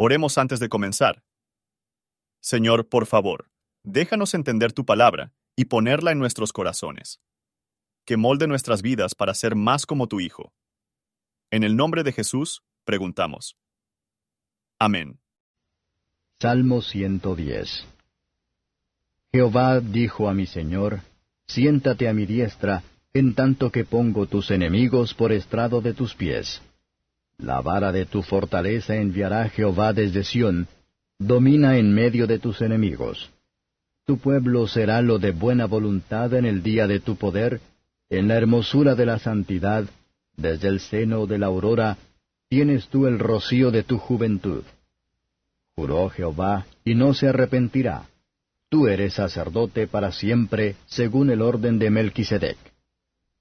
Oremos antes de comenzar. Señor, por favor, déjanos entender tu palabra y ponerla en nuestros corazones. Que molde nuestras vidas para ser más como tu Hijo. En el nombre de Jesús, preguntamos. Amén. Salmo 110 Jehová dijo a mi Señor, Siéntate a mi diestra, en tanto que pongo tus enemigos por estrado de tus pies. La vara de tu fortaleza enviará Jehová desde Sión, domina en medio de tus enemigos. Tu pueblo será lo de buena voluntad en el día de tu poder, en la hermosura de la santidad, desde el seno de la aurora, tienes tú el rocío de tu juventud. Juró Jehová, y no se arrepentirá. Tú eres sacerdote para siempre, según el orden de Melquisedec.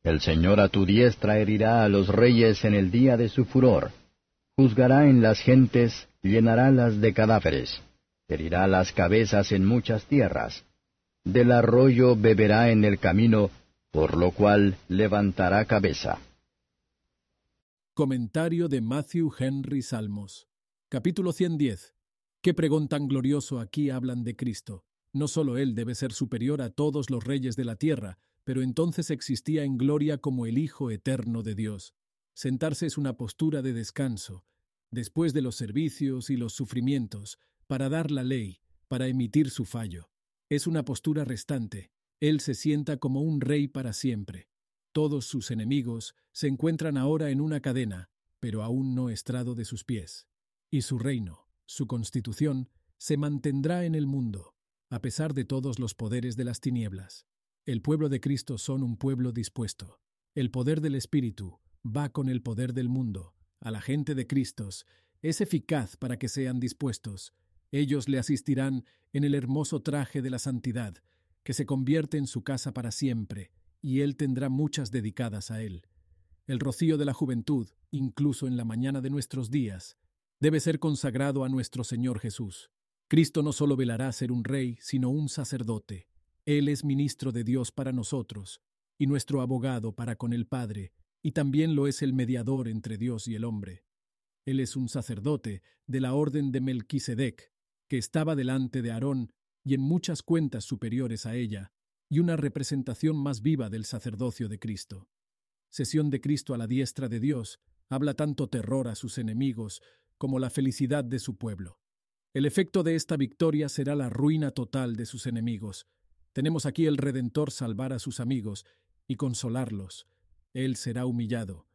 El Señor a tu diestra herirá a los reyes en el día de su furor. Juzgará en las gentes, llenará las de cadáveres. Herirá las cabezas en muchas tierras. Del arroyo beberá en el camino, por lo cual levantará cabeza. Comentario de Matthew Henry Salmos. Capítulo 110. ¿Qué pregón tan glorioso aquí hablan de Cristo? No solo Él debe ser superior a todos los reyes de la tierra, pero entonces existía en gloria como el Hijo eterno de Dios. Sentarse es una postura de descanso, después de los servicios y los sufrimientos, para dar la ley, para emitir su fallo. Es una postura restante. Él se sienta como un rey para siempre. Todos sus enemigos se encuentran ahora en una cadena, pero aún no estrado de sus pies. Y su reino, su constitución, se mantendrá en el mundo, a pesar de todos los poderes de las tinieblas. El pueblo de Cristo son un pueblo dispuesto. El poder del Espíritu va con el poder del mundo. A la gente de Cristos es eficaz para que sean dispuestos. Ellos le asistirán en el hermoso traje de la santidad, que se convierte en su casa para siempre, y él tendrá muchas dedicadas a él. El rocío de la juventud, incluso en la mañana de nuestros días, debe ser consagrado a nuestro Señor Jesús. Cristo no solo velará ser un rey, sino un sacerdote. Él es ministro de Dios para nosotros, y nuestro abogado para con el Padre, y también lo es el mediador entre Dios y el hombre. Él es un sacerdote de la orden de Melquisedec, que estaba delante de Aarón y en muchas cuentas superiores a ella, y una representación más viva del sacerdocio de Cristo. Sesión de Cristo a la diestra de Dios habla tanto terror a sus enemigos como la felicidad de su pueblo. El efecto de esta victoria será la ruina total de sus enemigos. Tenemos aquí el Redentor salvar a sus amigos y consolarlos. Él será humillado,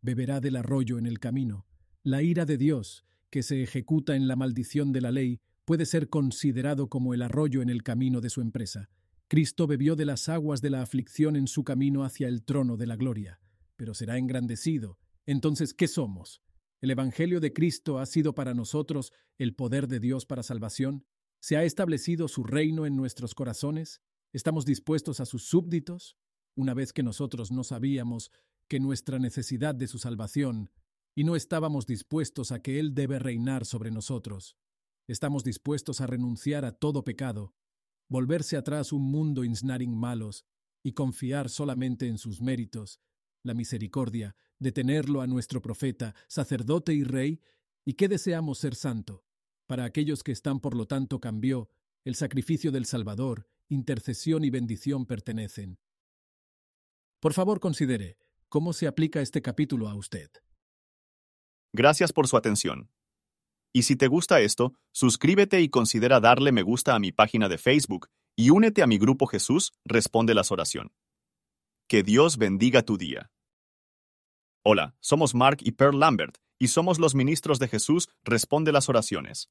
beberá del arroyo en el camino. La ira de Dios, que se ejecuta en la maldición de la ley, puede ser considerado como el arroyo en el camino de su empresa. Cristo bebió de las aguas de la aflicción en su camino hacia el trono de la gloria, pero será engrandecido. Entonces, ¿qué somos? ¿El Evangelio de Cristo ha sido para nosotros el poder de Dios para salvación? ¿Se ha establecido su reino en nuestros corazones? ¿Estamos dispuestos a sus súbditos? Una vez que nosotros no sabíamos que nuestra necesidad de su salvación y no estábamos dispuestos a que Él debe reinar sobre nosotros, estamos dispuestos a renunciar a todo pecado, volverse atrás un mundo insnaring malos y confiar solamente en sus méritos, la misericordia de tenerlo a nuestro profeta, sacerdote y rey, y que deseamos ser santo. Para aquellos que están, por lo tanto, cambió, el sacrificio del Salvador, intercesión y bendición pertenecen. Por favor, considere cómo se aplica este capítulo a usted. Gracias por su atención. Y si te gusta esto, suscríbete y considera darle me gusta a mi página de Facebook y únete a mi grupo Jesús Responde las Oración. Que Dios bendiga tu día. Hola, somos Mark y Pearl Lambert, y somos los ministros de Jesús Responde las Oraciones.